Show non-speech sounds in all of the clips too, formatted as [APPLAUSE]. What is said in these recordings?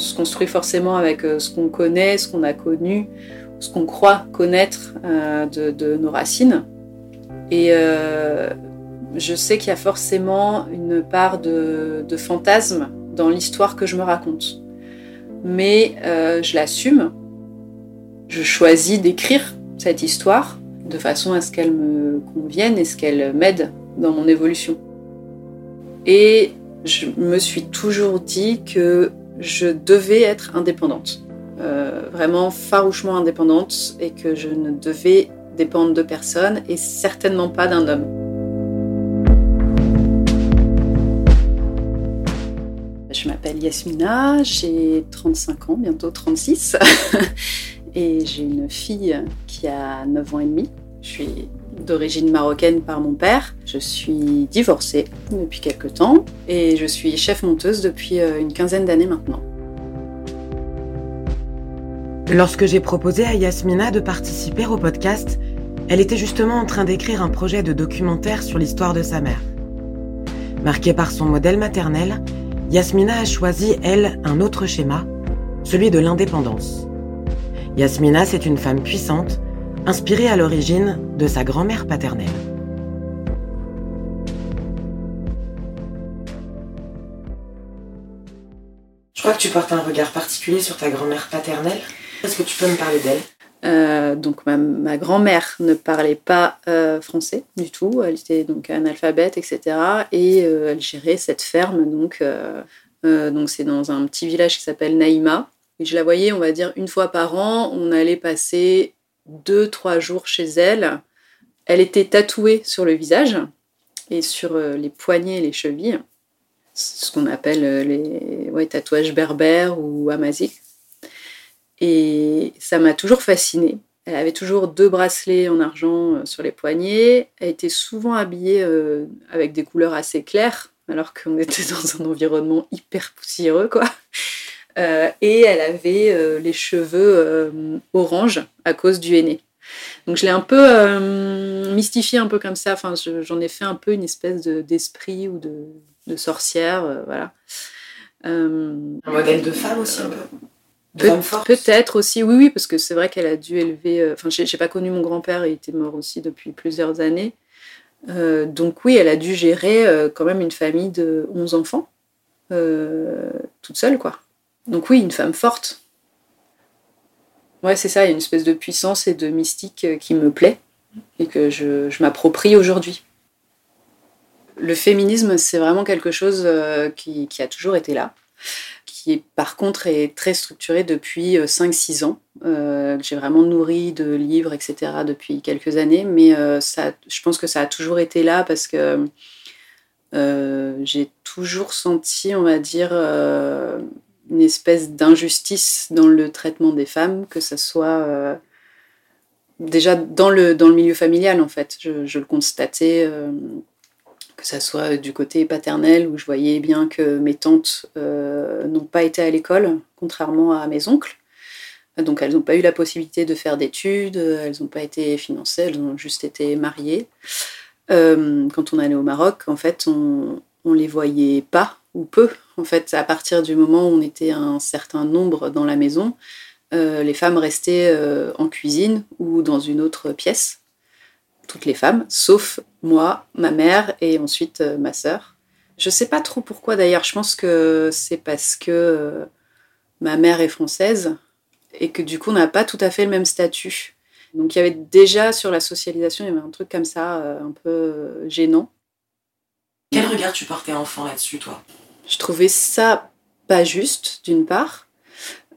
se construit forcément avec ce qu'on connaît, ce qu'on a connu, ce qu'on croit connaître de, nos racines. Et je sais qu'il y a forcément une part de, de fantasme dans l'histoire que je me raconte. Mais je l'assume. Je choisis d'écrire cette histoire de façon à ce qu'elle me convienne et ce qu'elle m'aide dans mon évolution. Et je me suis toujours dit que je devais être indépendante, euh, vraiment farouchement indépendante, et que je ne devais dépendre de personne et certainement pas d'un homme. Je m'appelle Yasmina, j'ai 35 ans, bientôt 36, [LAUGHS] et j'ai une fille qui a 9 ans et demi. Je suis d'origine marocaine par mon père. Je suis divorcée depuis quelques temps et je suis chef monteuse depuis euh, une quinzaine d'années maintenant. Lorsque j'ai proposé à Yasmina de participer au podcast, elle était justement en train d'écrire un projet de documentaire sur l'histoire de sa mère. Marquée par son modèle maternel, Yasmina a choisi, elle, un autre schéma, celui de l'indépendance. Yasmina, c'est une femme puissante, inspirée à l'origine de sa grand-mère paternelle. Je crois que tu portes un regard particulier sur ta grand-mère paternelle. Est-ce que tu peux me parler d'elle? Euh, donc ma, grand-mère ne parlait pas euh, français du tout, elle était donc analphabète, etc. Et euh, elle gérait cette ferme, donc donc c'est dans un petit village qui s'appelle Naïma. Et je la voyais, on va dire, une fois par an. On allait passer deux, trois jours chez elle. Elle était tatouée sur le visage et sur euh, les poignets et les chevilles, ce qu'on appelle euh, les tatouages berbères ou amaziques. Et ça m'a toujours fascinée. Elle avait toujours deux bracelets en argent euh, sur les poignets. Elle était souvent habillée avec des couleurs assez claires, alors qu'on [LAUGHS] était dans un environnement hyper poussiéreux, quoi. Euh, et elle avait euh, les cheveux euh, orange à cause du henné. Donc je l'ai un peu mystifié un peu comme ça. Enfin, j'en ai fait un peu une espèce d'esprit ou de, de sorcière, voilà. un modèle de femme aussi un peu. Peut-être aussi, oui, oui, parce que c'est vrai qu'elle a dû élever. Enfin, j'ai pas connu mon grand-père, il était mort aussi depuis plusieurs années. donc oui, elle a dû gérer quand même une famille de 11 enfants, toute seule, quoi. Donc oui, une femme forte. Ouais, c'est ça, il y a une espèce de puissance et de mystique euh, qui me plaît et que je, m'approprie aujourd'hui. Le féminisme, c'est vraiment quelque chose euh, qui, a toujours été là, qui par contre est très structuré depuis 5-6 euh, ans. J'ai vraiment nourri de livres, etc. depuis quelques années, mais je pense que ça a toujours été là parce que j'ai toujours senti, on va dire, une espèce d'injustice dans le traitement des femmes, que ce soit euh, déjà dans le, dans le milieu familial en fait. Je, le constatais, euh, que ce soit du côté paternel, où je voyais bien que mes tantes euh, n'ont pas été à l'école, contrairement à mes oncles. Donc elles n'ont pas eu la possibilité de faire d'études, elles n'ont pas été financées, elles ont juste été mariées. quand on allait au Maroc, en fait, on, on les voyait pas ou peu. En fait, à partir du moment où on était un certain nombre dans la maison, euh, les femmes restaient euh, en cuisine ou dans une autre pièce. Toutes les femmes, sauf moi, ma mère et ensuite euh, ma sœur. Je sais pas trop pourquoi d'ailleurs. Je pense que c'est parce que ma mère est française et que du coup on n'a pas tout à fait le même statut. Donc il y avait déjà sur la socialisation, il y avait un truc comme ça, un peu gênant. Quel regard tu portais enfant là-dessus, toi? Je trouvais ça pas juste, d'une part,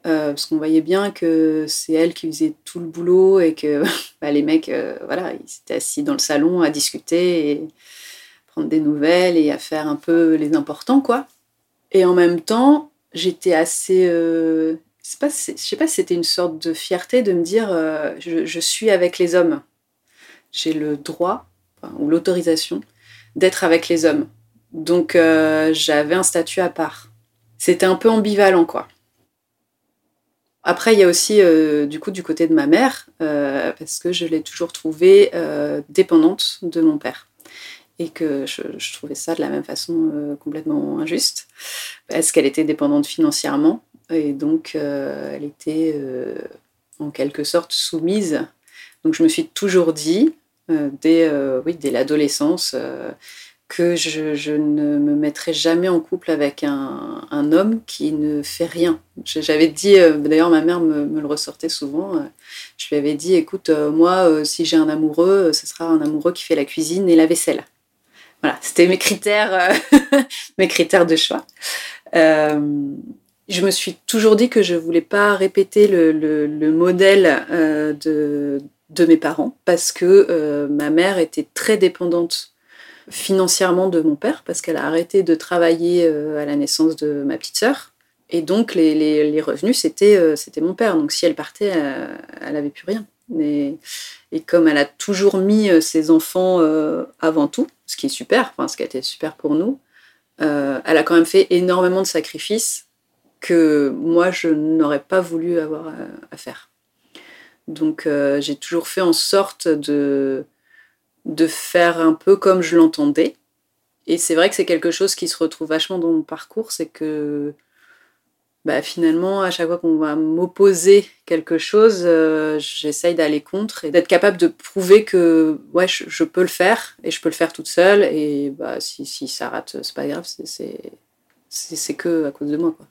euh, parce qu'on voyait bien que c'est elle qui faisait tout le boulot et que [LAUGHS] bah, les mecs, euh, voilà, ils étaient assis dans le salon à discuter et prendre des nouvelles et à faire un peu les importants, quoi. Et en même temps, j'étais assez. Euh, pas, je sais pas si c'était une sorte de fierté de me dire je, je, suis avec les hommes. J'ai le droit ou l'autorisation d'être avec les hommes. Donc euh, j'avais un statut à part. C'était un peu ambivalent, quoi. Après, il y a aussi euh, du coup du côté de ma mère, euh, parce que je l'ai toujours trouvée dépendante de mon père. Et que je, trouvais ça de la même façon complètement injuste. Est-ce qu'elle était dépendante financièrement et donc elle était en quelque sorte soumise. Donc je me suis toujours dit, dès, oui, dès l'adolescence, que je, ne me mettrai jamais en couple avec un, homme qui ne fait rien. J'avais dit, euh, d'ailleurs ma mère me, le ressortait souvent, euh, je lui avais dit, écoute, euh, moi, si j'ai un amoureux, ce sera un amoureux qui fait la cuisine et la vaisselle. Voilà, c'était mes critères, [LAUGHS] mes critères de choix. je me suis toujours dit que je voulais pas répéter le, modèle de, mes parents parce que ma mère était très dépendante financièrement de mon père parce qu'elle a arrêté de travailler euh, à la naissance de ma petite sœur. Et donc les, revenus, c'était euh, c'était mon père. Donc si elle partait, euh, elle n'avait plus rien. Et, et, comme elle a toujours mis ses enfants avant tout, ce qui est super, enfin ce qui a été super pour nous, elle a quand même fait énormément de sacrifices que moi je n'aurais pas voulu avoir à faire. Donc j'ai toujours fait en sorte de de faire un peu comme je l'entendais. Et c'est vrai que c'est quelque chose qui se retrouve vachement dans mon parcours, c'est que bah, finalement, à chaque fois qu'on va m'opposer quelque chose, euh, j'essaye d'aller contre et d'être capable de prouver que ouais, je, peux le faire et je peux le faire toute seule. Et bah, si, si ça rate, c'est pas grave, c'est que à cause de moi. Quoi.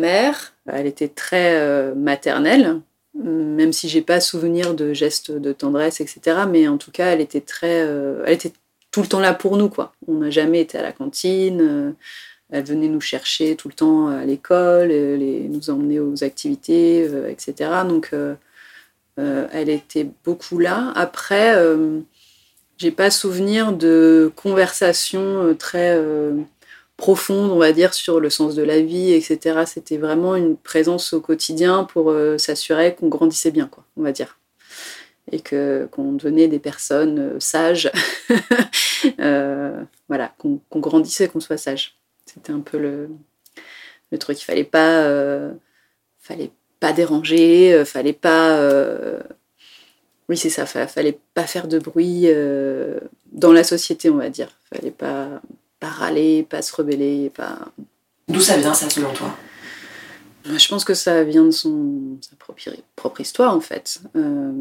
Mère, elle était très euh, maternelle, même si j'ai pas souvenir de gestes de tendresse, etc. Mais en tout cas, elle était très, euh, elle était tout le temps là pour nous, quoi. On n'a jamais été à la cantine. Euh, elle venait nous chercher tout le temps à l'école, nous emmener aux activités, etc. Donc, elle était beaucoup là. Après, j'ai pas souvenir de conversations très profonde, on va dire, sur le sens de la vie, etc. C'était vraiment une présence au quotidien pour euh, s'assurer qu'on grandissait bien, quoi, on va dire. Et que, qu'on devenait des personnes euh, sages. [LAUGHS] Euh, voilà, qu'on, grandissait, qu'on soit sage. C'était un peu le, le truc. Il fallait pas, fallait pas déranger, fallait pas. oui, c'est ça, fallait pas faire de bruit dans la société, on va dire. Fallait pas pas râler, pas se rebeller, pas. D'où ça vient ça selon toi? Je pense que ça vient de son, sa propre, histoire en fait. Euh,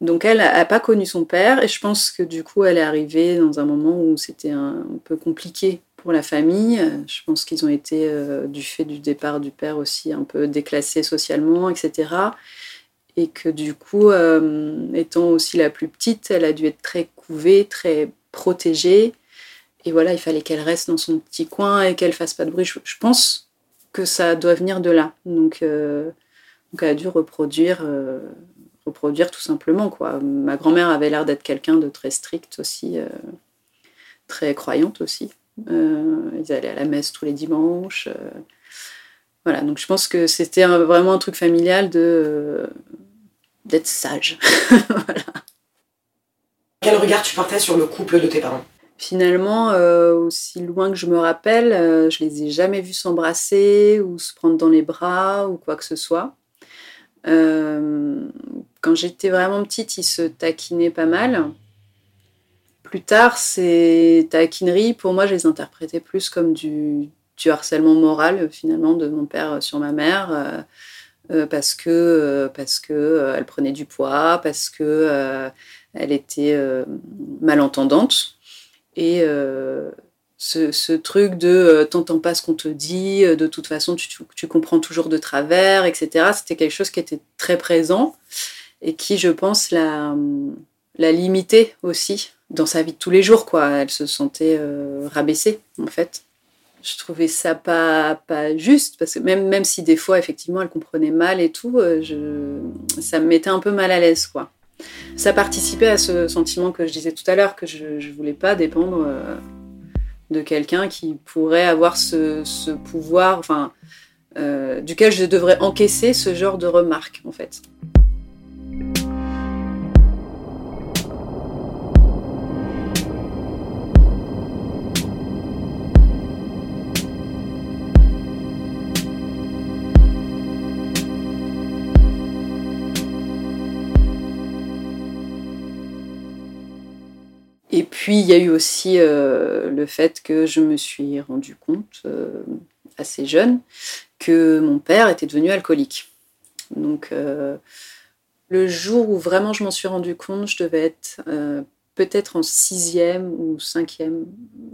donc elle n'a pas connu son père et je pense que du coup elle est arrivée dans un moment où c'était un, peu compliqué pour la famille. Je pense qu'ils ont été, euh, du fait du départ du père aussi, un peu déclassés socialement, etc. Et que du coup, euh, étant aussi la plus petite, elle a dû être très couvée, très protégée. Et voilà, il fallait qu'elle reste dans son petit coin et qu'elle fasse pas de bruit. Je, pense que ça doit venir de là. Donc, euh, donc elle a dû reproduire, euh, reproduire tout simplement. Quoi. Ma grand-mère avait l'air d'être quelqu'un de très strict aussi, euh, très croyante aussi. ils allaient à la messe tous les dimanches. voilà, donc je pense que c'était vraiment un truc familial de d'être sage. [LAUGHS] Quel regard tu portais sur le couple de tes parents? Finalement, euh, aussi loin que je me rappelle, euh, je les ai jamais vus s'embrasser ou se prendre dans les bras ou quoi que ce soit. Euh, quand j'étais vraiment petite, ils se taquinaient pas mal. Plus tard, ces taquineries, pour moi, je les interprétais plus comme du, du harcèlement moral, finalement, de mon père sur ma mère. parce que parce que elle prenait du poids, parce que elle était malentendante et euh, ce, truc de euh, t'entends pas ce qu'on te dit, euh, de toute façon tu, comprends toujours de travers, etc. C'était quelque chose qui était très présent et qui, je pense, la, la limitait aussi dans sa vie de tous les jours. Quoi. Elle se sentait rabaissée, en fait. Je trouvais ça pas, pas juste, parce que même, même si des fois, effectivement, elle comprenait mal et tout, ça me mettait un peu mal à l'aise, quoi ça participait à ce sentiment que je disais tout à l'heure, que je ne voulais pas dépendre euh, de quelqu'un qui pourrait avoir ce, pouvoir, enfin, euh, duquel je devrais encaisser ce genre de remarques, en fait. Puis il y a eu aussi le fait que je me suis rendu compte assez jeune que mon père était devenu alcoolique. Donc le jour où vraiment je m'en suis rendu compte, je devais être peut-être en sixième ou cinquième,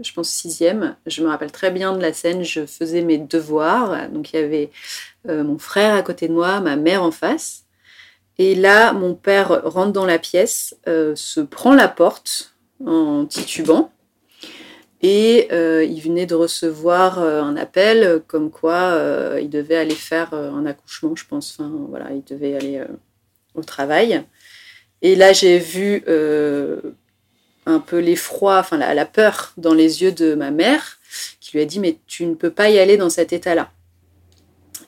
je pense sixième. Je me rappelle très bien de la scène, je faisais mes devoirs. Donc il y avait euh, mon frère à côté de moi, ma mère en face. Et là, mon père rentre dans la pièce, euh, se prend la porte en titubant. Et euh, il venait de recevoir un appel comme quoi il devait aller faire un accouchement, je pense. Enfin, voilà, il devait aller au travail. Et là, j'ai vu un peu l'effroi, enfin la, peur dans les yeux de ma mère, qui lui a dit mais tu ne peux pas y aller dans cet état-là.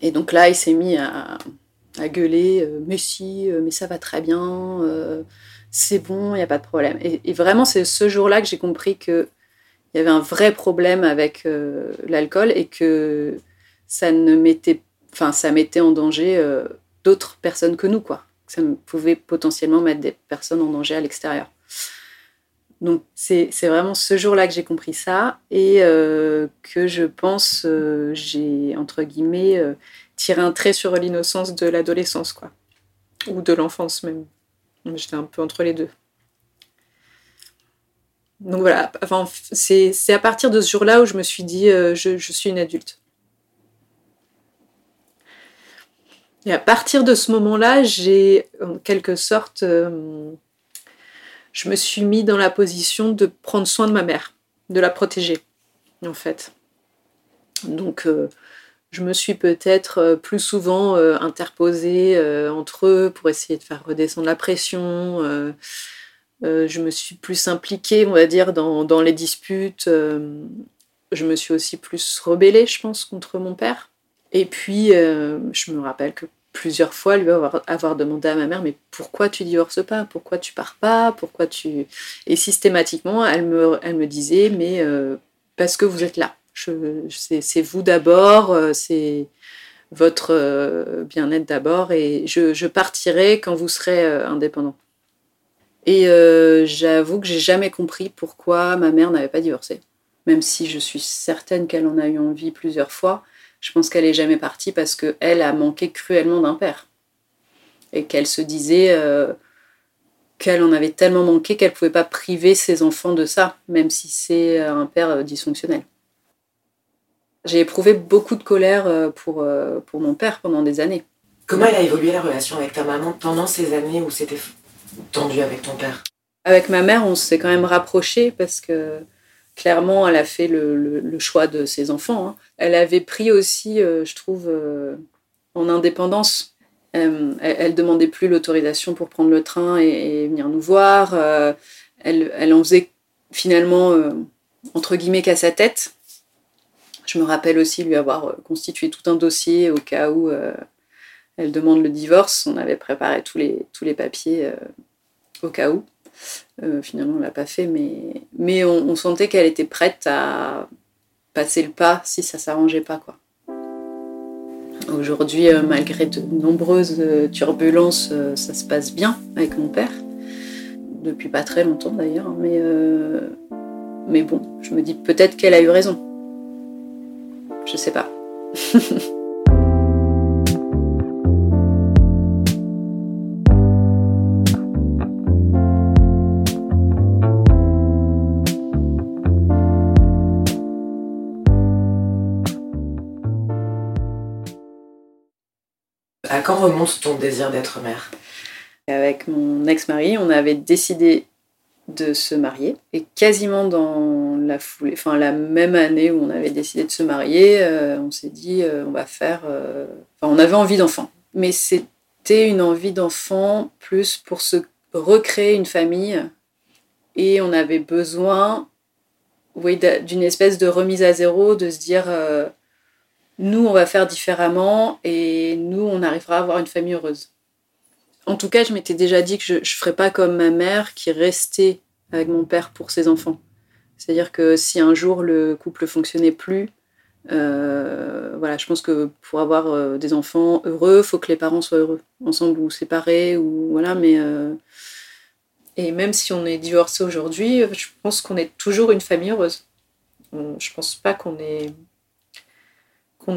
Et donc là, il s'est mis à, gueuler, euh, mais si, euh, mais ça va très bien, euh, c'est bon, il n'y a pas de problème. Et, vraiment, c'est ce jour-là que j'ai compris qu'il y avait un vrai problème avec l'alcool et que ça ne mettait, enfin, ça mettait en danger d'autres personnes que nous, quoi. Ça pouvait potentiellement mettre des personnes en danger à l'extérieur. Donc c'est vraiment ce jour-là que j'ai compris ça et euh, que je pense euh, j'ai entre guillemets euh, tiré un trait sur l'innocence de l'adolescence quoi ou de l'enfance même. J'étais un peu entre les deux. Donc voilà, enfin, c'est à partir de ce jour-là où je me suis dit je, je, suis une adulte. Et à partir de ce moment-là, j'ai en quelque sorte je me suis mis dans la position de prendre soin de ma mère, de la protéger, en fait. Donc, euh, je me suis peut-être euh, plus souvent euh, interposée entre eux pour essayer de faire redescendre la pression. je me suis plus impliquée, on va dire, dans, les disputes. je me suis aussi plus rebellée, je pense, contre mon père. Et puis, je me rappelle que plusieurs fois lui avoir, demandé à ma mère mais pourquoi tu divorces pas? Pourquoi tu pars pas? Pourquoi tu? Et systématiquement elle me disait mais euh, parce que vous êtes là c'est vous d'abord euh, c'est votre euh, bien-être d'abord et je, partirai quand vous serez indépendant et j'avoue que j'ai jamais compris pourquoi ma mère n'avait pas divorcé même si je suis certaine qu'elle en a eu envie plusieurs fois je pense qu'elle est jamais partie parce qu'elle a manqué cruellement d'un père. Et qu'elle se disait euh, qu'elle en avait tellement manqué qu'elle ne pouvait pas priver ses enfants de ça, même si c'est un père euh, dysfonctionnel. J'ai éprouvé beaucoup de colère euh, pour, pour mon père pendant des années. Comment elle a évolué la relation avec ta maman pendant ces années où c'était tendu avec ton père? Avec ma mère, on s'est quand même rapprochés parce que clairement, elle a fait le, choix de ses enfants. Hein. Elle avait pris aussi, euh, je trouve, euh, en indépendance. Euh, elle, ne demandait plus l'autorisation pour prendre le train et, venir nous voir. Elle, elle, en faisait finalement, entre guillemets, qu'à sa tête. Je me rappelle aussi lui avoir constitué tout un dossier au cas où elle demande le divorce. On avait préparé tous les, papiers au cas où. Euh, finalement, on l'a pas fait, mais, on, sentait qu'elle était prête à passer le pas si ça s'arrangeait pas. quoi. Aujourd'hui, euh, malgré de nombreuses euh, turbulences, ça se passe bien avec mon père. Depuis pas très longtemps d'ailleurs, mais, mais bon, je me dis peut-être qu'elle a eu raison. Je sais pas. À quand remonte ton désir d'être mère? Avec mon ex-mari, on avait décidé de se marier. Et quasiment dans la enfin la même année où on avait décidé de se marier, euh, on s'est dit euh, on va faire. Euh, on avait envie d'enfant, mais c'était une envie d'enfant plus pour se recréer une famille. Et on avait besoin, d'une espèce de remise à zéro, de se dire nous, on va faire différemment et nous, on arrivera à avoir une famille heureuse. En tout cas, je m'étais déjà dit que je ne ferais pas comme ma mère qui restait avec mon père pour ses enfants. C'est-à-dire que si un jour le couple fonctionnait plus, euh, voilà, je pense que pour avoir euh, des enfants heureux, faut que les parents soient heureux, ensemble ou séparés, ou voilà, mais euh, Et même si on est divorcé aujourd'hui, je pense qu'on est toujours une famille heureuse. Je pense pas qu'on ait,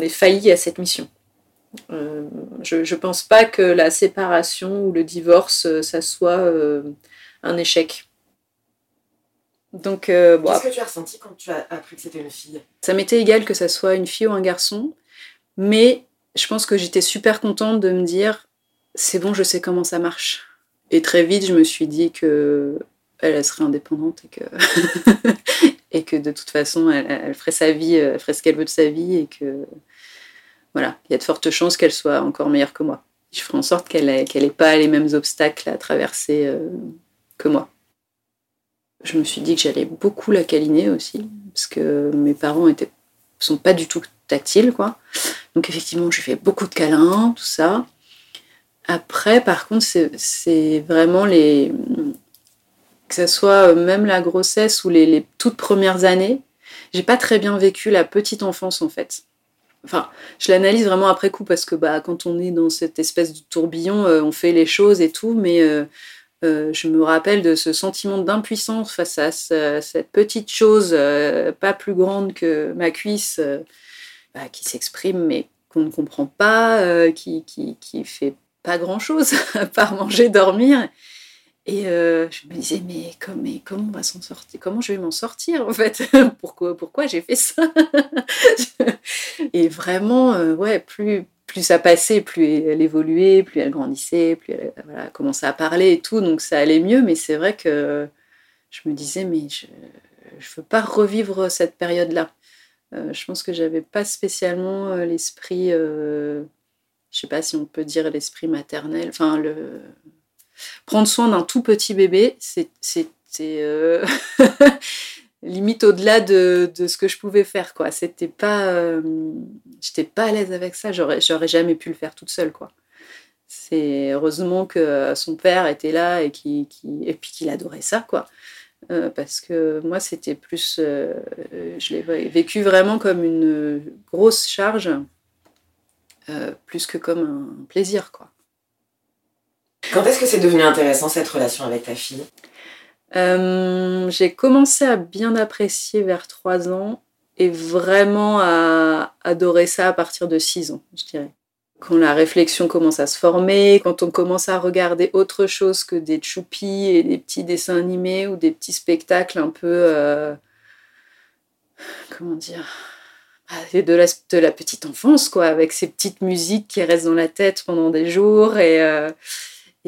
failli à cette mission. Je ne pense pas que la séparation ou le divorce, ça soit un échec. Donc, Qu'est-ce que tu as ressenti quand tu as appris que c'était une fille? Ça m'était égal que ça soit une fille ou un garçon, mais je pense que j'étais super contente de me dire c'est bon, je sais comment ça marche. Et très vite, je me suis dit que elle, serait indépendante et que, [LAUGHS] et que de toute façon, elle, ferait sa vie, elle ferait ce qu'elle veut de sa vie et que voilà, il y a de fortes chances qu'elle soit encore meilleure que moi. Je ferai en sorte qu'elle n'ait pas les mêmes obstacles à traverser euh, que moi. Je me suis dit que j'allais beaucoup la câliner aussi, parce que mes parents étaient sont pas du tout tactiles, quoi. Donc effectivement, je fais beaucoup de câlins, tout ça. Après, par contre, c'est vraiment les que ce soit même la grossesse ou les, les toutes premières années, j'ai pas très bien vécu la petite enfance en fait. Enfin, je l'analyse vraiment après coup parce que bah, quand on est dans cette espèce de tourbillon, euh, on fait les choses et tout, mais euh, euh, je me rappelle de ce sentiment d'impuissance face à cette petite chose pas plus grande que ma cuisse bah, qui s'exprime mais qu'on ne comprend pas, qui, qui, qui fait pas grand chose [LAUGHS] à part manger, dormir. Et euh, je me disais, mais, comment on va s'en sortir? Comment je vais m'en sortir en fait? [LAUGHS] Pourquoi, pourquoi j'ai fait ça? [LAUGHS] Et vraiment, euh, ouais, plus, plus ça passait, plus elle évoluait, plus elle grandissait, plus elle commençait à parler et tout, donc ça allait mieux. Mais c'est vrai que je me disais, mais je ne veux pas revivre cette période-là. Euh, je pense que j'avais pas spécialement l'esprit, je sais pas si on peut dire l'esprit maternel, enfin le prendre soin d'un tout petit bébé, c'était euh, [LAUGHS] limite au-delà de, ce que je pouvais faire. quoi. C'était pas, euh, j'étais pas à l'aise avec ça. J'aurais, jamais pu le faire toute seule. quoi. C'est heureusement que son père était là et qui, et puis qu'il adorait ça. quoi. Euh, parce que moi, c'était plus. je l'ai vécu vraiment comme une grosse charge, plus que comme un plaisir, quoi. Quand est-ce que c'est devenu intéressant cette relation avec ta fille? Euh, J'ai commencé à bien apprécier vers 3 ans et vraiment à adorer ça à partir de 6 ans, je dirais. Quand la réflexion commence à se former, quand on commence à regarder autre chose que des choupis et des petits dessins animés ou des petits spectacles un peu. Euh, comment dire bah, de la, petite enfance, quoi, avec ces petites musiques qui restent dans la tête pendant des jours et. Euh,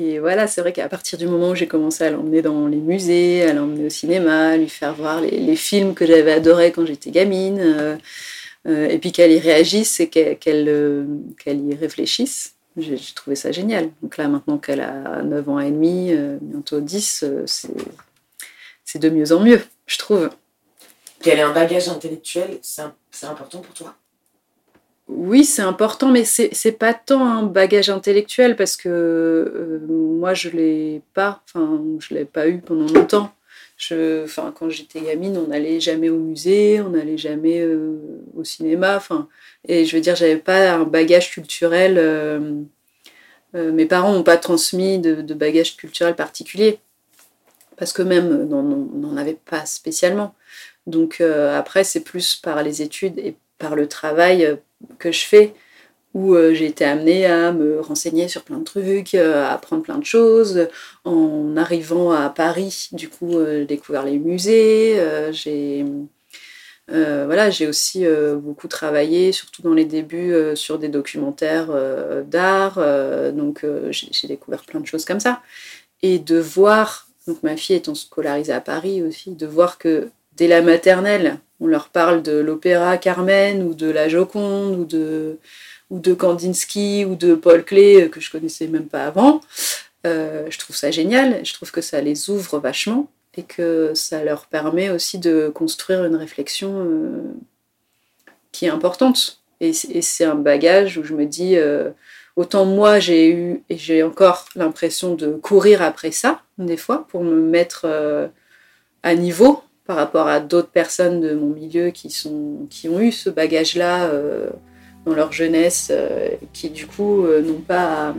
et voilà, c'est vrai qu'à partir du moment où j'ai commencé à l'emmener dans les musées, à l'emmener au cinéma, à lui faire voir les, films que j'avais adorés quand j'étais gamine, euh, euh, et puis qu'elle y réagisse et euh, qu'elle y réfléchisse, j'ai trouvé ça génial. Donc là, maintenant qu'elle a 9 ans et demi, bientôt 10, c'est de mieux en mieux, je trouve. Quel est un bagage intellectuel, c'est important pour toi? Oui, c'est important, mais c'est pas tant un bagage intellectuel parce que euh, moi, je l'ai pas, enfin, je l'ai pas eu pendant longtemps. Je, enfin, quand j'étais gamine, on n'allait jamais au musée, on n'allait jamais euh, au cinéma. Enfin, et je veux dire, j'avais pas un bagage culturel. Euh, mes parents n'ont pas transmis de, bagage culturel particulier parce que même n'en avaient pas spécialement. Donc après, c'est plus par les études et par le travail que je fais où euh, j'ai été amenée à me renseigner sur plein de trucs, euh, à apprendre plein de choses. En arrivant à Paris, du coup, euh, j'ai découvert les musées. j'ai voilà, j'ai aussi beaucoup travaillé, surtout dans les débuts, sur des documentaires d'art. donc, j'ai découvert plein de choses comme ça. Et de voir, donc ma fille étant scolarisée à Paris aussi, de voir que dès la maternelle, on leur parle de l'opéra Carmen ou de la Joconde ou de, ou de Kandinsky ou de Paul Klee euh, que je connaissais même pas avant. Euh, je trouve ça génial. Je trouve que ça les ouvre vachement et que ça leur permet aussi de construire une réflexion euh, qui est importante. Et, c'est un bagage où je me dis, autant moi j'ai eu et j'ai encore l'impression de courir après ça des fois pour me mettre à niveau par rapport à d'autres personnes de mon milieu qui, ont eu ce bagage-là euh, dans leur jeunesse, euh, qui du coup euh, n'ont pas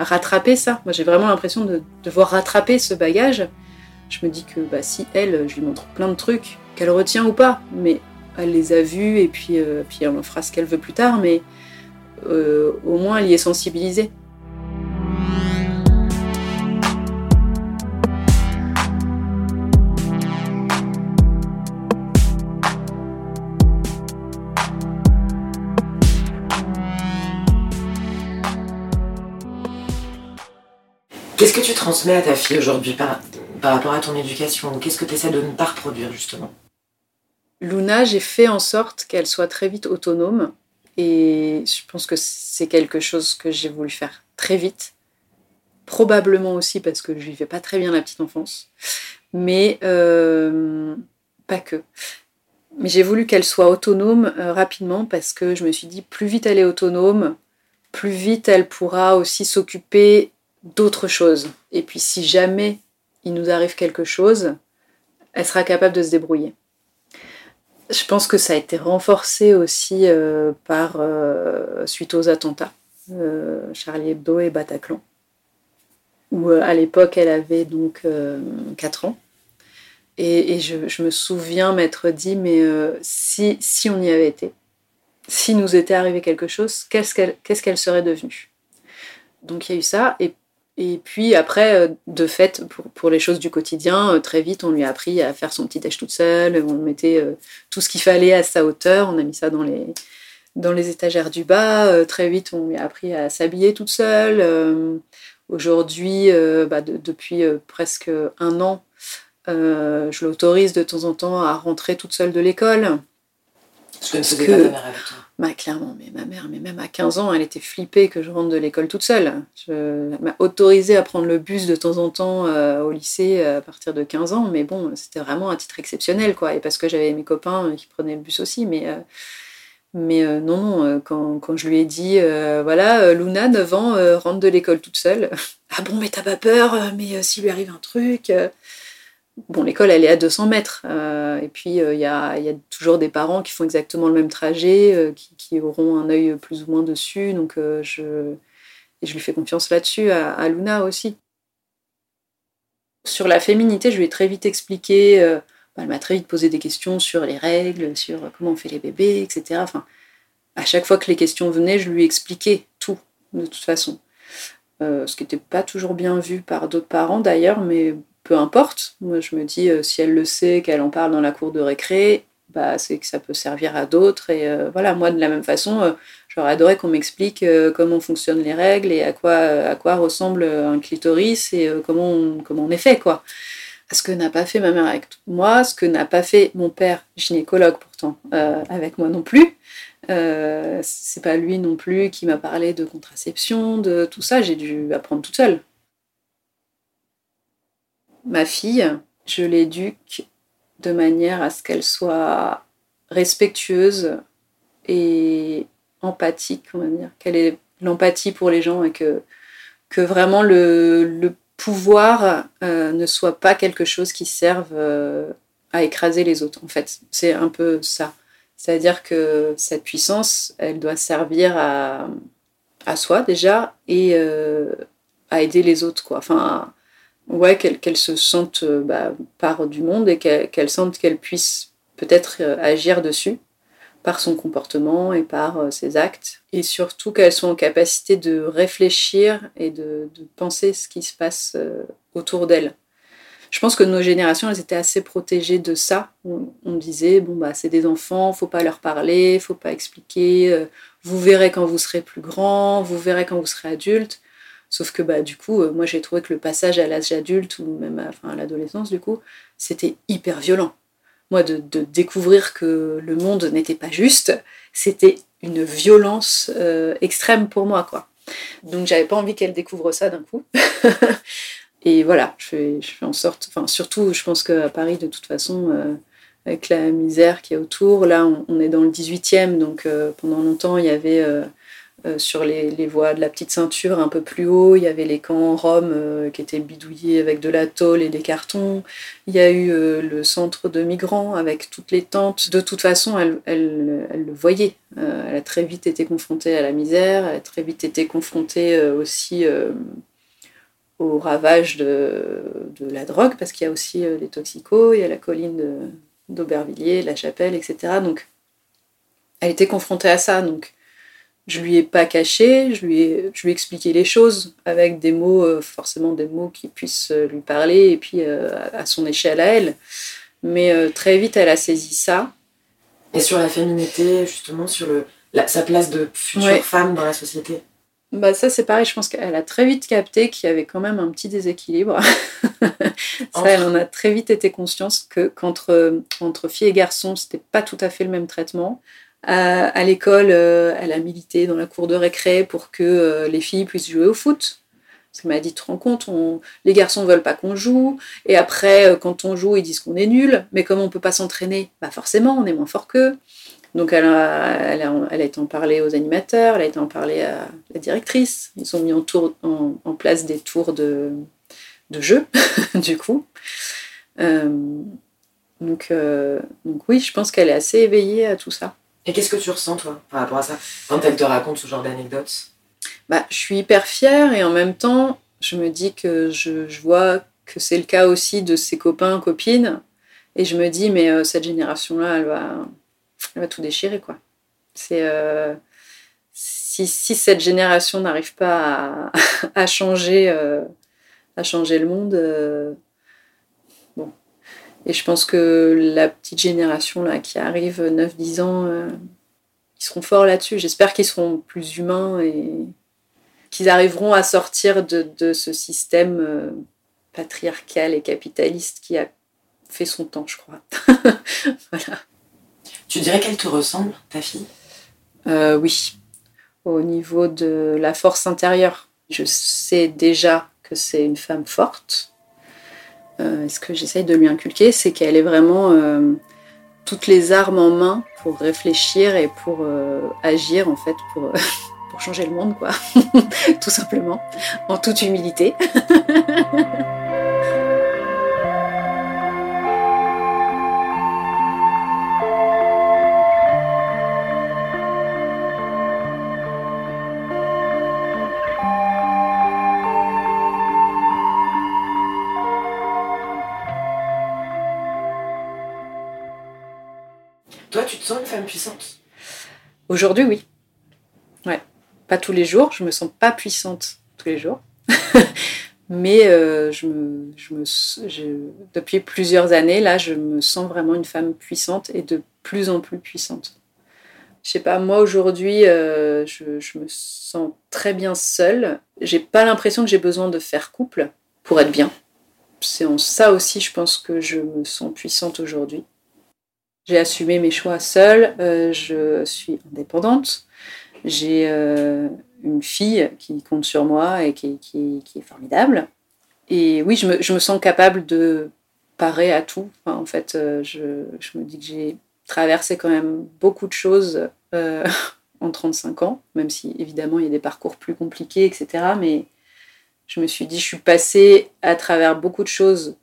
à, rattraper ça. Moi j'ai vraiment l'impression de devoir rattraper ce bagage Je me dis que bah, si elle, je lui montre plein de trucs, qu'elle retient ou pas, mais elle les a vus et puis, puis elle en fera ce qu'elle veut plus tard, mais au moins elle y est sensibilisée. Qu'est-ce que tu transmets à ta fille aujourd'hui par, rapport à ton éducation? Qu'est-ce que tu essaies de ne pas reproduire justement? Luna, j'ai fait en sorte qu'elle soit très vite autonome et je pense que c'est quelque chose que j'ai voulu faire très vite. Probablement aussi parce que je vivais pas très bien la petite enfance, mais euh, pas que. Mais j'ai voulu qu'elle soit autonome euh, rapidement parce que je me suis dit plus vite elle est autonome, plus vite elle pourra aussi s'occuper d'autres choses. Et puis si jamais il nous arrive quelque chose, elle sera capable de se débrouiller. Je pense que ça a été renforcé aussi euh, par euh, suite aux attentats, euh, Charlie Hebdo et Bataclan, où à l'époque elle avait donc 4 ans. Et, je, me souviens m'être dit, mais si, si on y avait été, si nous était arrivé quelque chose, qu'est-ce qu'elle serait devenue? Donc il y a eu ça. Et et puis après, euh, de fait, pour, les choses du quotidien, euh, très vite, on lui a appris à faire son petit déj toute seule. On mettait euh, tout ce qu'il fallait à sa hauteur. On a mis ça dans les, dans les étagères du bas. Très vite, on lui a appris à s'habiller toute seule. Aujourd'hui, bah, depuis presque un an, je l'autorise de temps en temps à rentrer toute seule de l'école. Ce que Bah, clairement, mais ma mère, mais même à 15 ans, elle était flippée que je rentre de l'école toute seule. Je, elle m'a autorisée à prendre le bus de temps en temps euh, au lycée à partir de 15 ans, mais bon, c'était vraiment un titre exceptionnel, quoi. Et parce que j'avais mes copains qui prenaient le bus aussi, mais, euh, mais euh, non, non, quand, quand, je lui ai dit, voilà, Luna, 9 ans, rentre de l'école toute seule. [LAUGHS] ah bon, mais t'as pas peur, mais s'il lui arrive un truc Bon, l'école, elle est à 200 mètres. Euh, et puis, euh, il y, a, toujours des parents qui font exactement le même trajet, euh, qui, auront un œil plus ou moins dessus. Donc, je, je lui fais confiance là-dessus, à, Luna aussi. Sur la féminité, je lui ai très vite expliqué. Bah, elle m'a très vite posé des questions sur les règles, sur comment on fait les bébés, etc. Enfin, à chaque fois que les questions venaient, je lui expliquais tout, de toute façon. ce qui n'était pas toujours bien vu par d'autres parents d'ailleurs, mais peu importe. Moi, je me dis, euh, si elle le sait, qu'elle en parle dans la cour de récré, bah, c'est que ça peut servir à d'autres. Et euh, voilà, moi, de la même façon, euh, j'aurais adoré qu'on m'explique comment fonctionnent les règles et à quoi, à quoi ressemble un clitoris et comment, on, comment on est fait, quoi. Ce que n'a pas fait ma mère avec moi, ce que n'a pas fait mon père, gynécologue pourtant, avec moi non plus. c'est pas lui non plus qui m'a parlé de contraception, de tout ça. J'ai dû apprendre toute seule ma fille, je l'éduque de manière à ce qu'elle soit respectueuse et empathique, on va dire, qu'elle ait l'empathie pour les gens et que, que vraiment le, pouvoir euh, ne soit pas quelque chose qui serve euh, à écraser les autres. En fait, c'est un peu ça. C'est-à-dire que cette puissance, elle doit servir à, à soi déjà et euh, à aider les autres. Quoi. Ouais, qu'elle se sente euh, bah, part du monde et qu'elle sente qu'elle puisse peut-être euh, agir dessus par son comportement et par euh, ses actes. Et surtout qu'elle soit en capacité de réfléchir et de, penser ce qui se passe autour d'elle. Je pense que nos générations, elles étaient assez protégées de ça. On, disait, bon, bah, c'est des enfants, faut pas leur parler, faut pas expliquer, vous verrez quand vous serez plus grand, vous verrez quand vous serez adulte. Sauf que bah, du coup, euh, moi j'ai trouvé que le passage à l'âge adulte ou même à, à l'adolescence, du coup, c'était hyper violent. Moi, de, découvrir que le monde n'était pas juste, c'était une violence euh, extrême pour moi, quoi. Donc j'avais pas envie qu'elle découvre ça d'un coup. [LAUGHS] Et voilà, je fais, je fais en sorte, enfin surtout, je pense qu'à Paris, de toute façon, euh, avec la misère qui est autour, là, on, est dans le 18e, donc pendant longtemps, il y avait euh, sur les, voies de la petite ceinture un peu plus haut, il y avait les camps en Rome euh, qui étaient bidouillés avec de la tôle et des cartons. Il y a eu euh, le centre de migrants avec toutes les tentes. De toute façon, elle, elle, elle le voyait. elle a très vite été confrontée à la misère, elle a très vite été confrontée aussi au ravage de, de la drogue, parce qu'il y a aussi les toxicos, il y a la colline d'Aubervilliers, la chapelle, etc. Donc, elle était confrontée à ça. Donc, je lui ai pas caché, je lui ai, je lui ai expliqué les choses avec des mots, forcément des mots qui puissent lui parler, et puis à son échelle à elle. Mais très vite, elle a saisi ça. Et sur la féminité, justement, sur le, sa place de future femme dans la société bah ça c'est pareil, je pense qu'elle a très vite capté qu'il y avait quand même un petit déséquilibre. [LAUGHS] ça, elle en a très vite été consciente que qu'entre entre filles et garçons, c'était pas tout à fait le même traitement. À, l'école, euh, elle a milité dans la cour de récré pour que euh, les filles puissent jouer au foot. Parce qu'elle m'a dit, tu te rends compte, les garçons veulent pas qu'on joue, et après, euh, quand on joue, ils disent qu'on est nul, mais comme on peut pas s'entraîner, bah forcément, on est moins fort qu'eux. Donc elle a, elle, a, elle a, été en parler aux animateurs, elle a été en parler à la directrice. Ils ont mis en, place des tours de, de jeu, [LAUGHS] du coup. Donc, donc oui, je pense qu'elle est assez éveillée à tout ça. Et qu'est-ce que tu ressens, toi, par rapport à ça, quand elle te raconte ce genre d'anecdotes? Bah, Je suis hyper fière et en même temps, je me dis que je, vois que c'est le cas aussi de ses copains, copines. Et je me dis, mais euh, cette génération-là, elle va, elle va tout déchirer, quoi. C'est euh, si, si, cette génération n'arrive pas à, [LAUGHS] changer, euh, à changer le monde. Et je pense que la petite génération là qui arrive, 9-10 ans, ils seront forts là-dessus. J'espère qu'ils seront plus humains et qu'ils arriveront à sortir de, de ce système patriarcal et capitaliste qui a fait son temps, je crois. [LAUGHS] voilà. Tu dirais qu'elle te ressemble, ta fille? Euh, Oui. Au niveau de la force intérieure, je sais déjà que c'est une femme forte. Euh, ce que j'essaye de lui inculquer, c'est qu'elle est vraiment euh, toutes les armes en main pour réfléchir et pour agir, en fait, pour, [LAUGHS] pour changer le monde, quoi. [LAUGHS] Tout simplement, en toute humilité. [LAUGHS] Aujourd'hui, oui. Ouais. Pas tous les jours. Je me sens pas puissante tous les jours. [LAUGHS] Mais euh, je me, je me, depuis plusieurs années, là, je me sens vraiment une femme puissante et de plus en plus puissante. Je sais pas, moi aujourd'hui, euh, je, me sens très bien seule. J'ai pas l'impression que j'ai besoin de faire couple pour être bien. C'est en ça aussi, je pense que je me sens puissante aujourd'hui. J'ai assumé mes choix seule, euh, je suis indépendante, j'ai euh, une fille qui compte sur moi et qui, est formidable. Et oui, je me, sens capable de parer à tout. En fait, euh, je, me dis que j'ai traversé quand même beaucoup de choses [LAUGHS] en 35 ans, même si évidemment il y a des parcours plus compliqués, etc. Mais je me suis dit, je suis passée à travers beaucoup de choses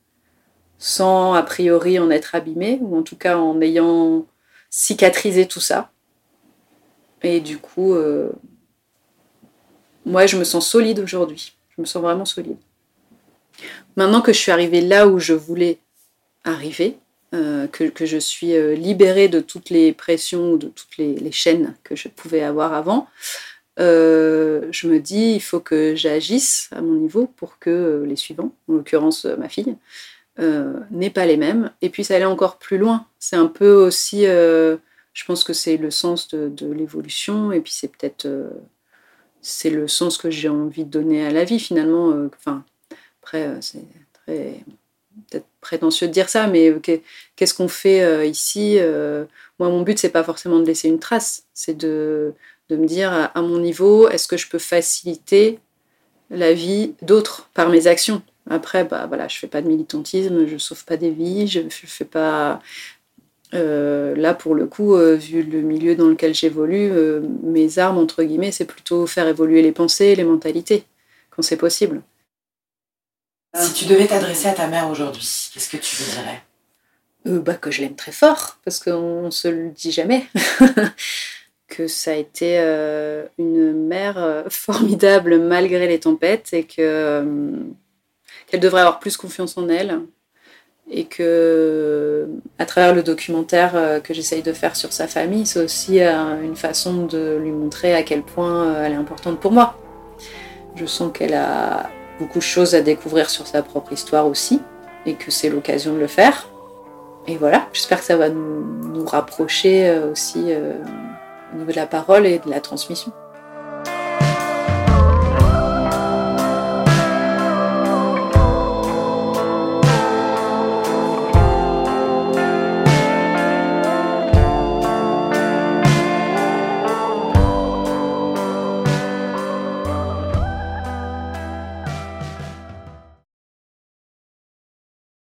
sans a priori en être abîmé, ou en tout cas en ayant cicatrisé tout ça. Et du coup, euh, moi, je me sens solide aujourd'hui. Je me sens vraiment solide. Maintenant que je suis arrivée là où je voulais arriver, euh, que, je suis euh, libérée de toutes les pressions, de toutes les chaînes que je pouvais avoir avant, je me dis, il faut que j'agisse à mon niveau pour que les suivants, en l'occurrence ma fille, euh, n'est pas les mêmes. Et puis ça allait encore plus loin. C'est un peu aussi, euh, je pense que c'est le sens de, l'évolution, et puis c'est peut-être euh, c'est le sens que j'ai envie de donner à la vie finalement. Enfin, après c'est très peut-être prétentieux de dire ça, mais qu'est-ce qu'on fait ici Moi, mon but c'est pas forcément de laisser une trace, c'est de, de me dire à mon niveau, est-ce que je peux faciliter la vie d'autres par mes actions? Après, bah, voilà, je fais pas de militantisme, je sauve pas des vies, je, fais pas. Euh, là, pour le coup, euh, vu le milieu dans lequel j'évolue, euh, mes armes, entre guillemets, c'est plutôt faire évoluer les pensées, les mentalités, quand c'est possible. Si tu devais t'adresser à ta mère aujourd'hui, qu'est-ce que tu lui dirais? Bah, Que je l'aime très fort, parce qu'on ne se le dit jamais. [LAUGHS] que ça a été une mère [LAUGHS] formidable malgré les tempêtes et que qu'elle devrait avoir plus confiance en elle et que à travers le documentaire que j'essaye de faire sur sa famille, c'est aussi une façon de lui montrer à quel point elle est importante pour moi. Je sens qu'elle a beaucoup de choses à découvrir sur sa propre histoire aussi et que c'est l'occasion de le faire. Et voilà, j'espère que ça va nous, nous rapprocher aussi au niveau de la parole et de la transmission.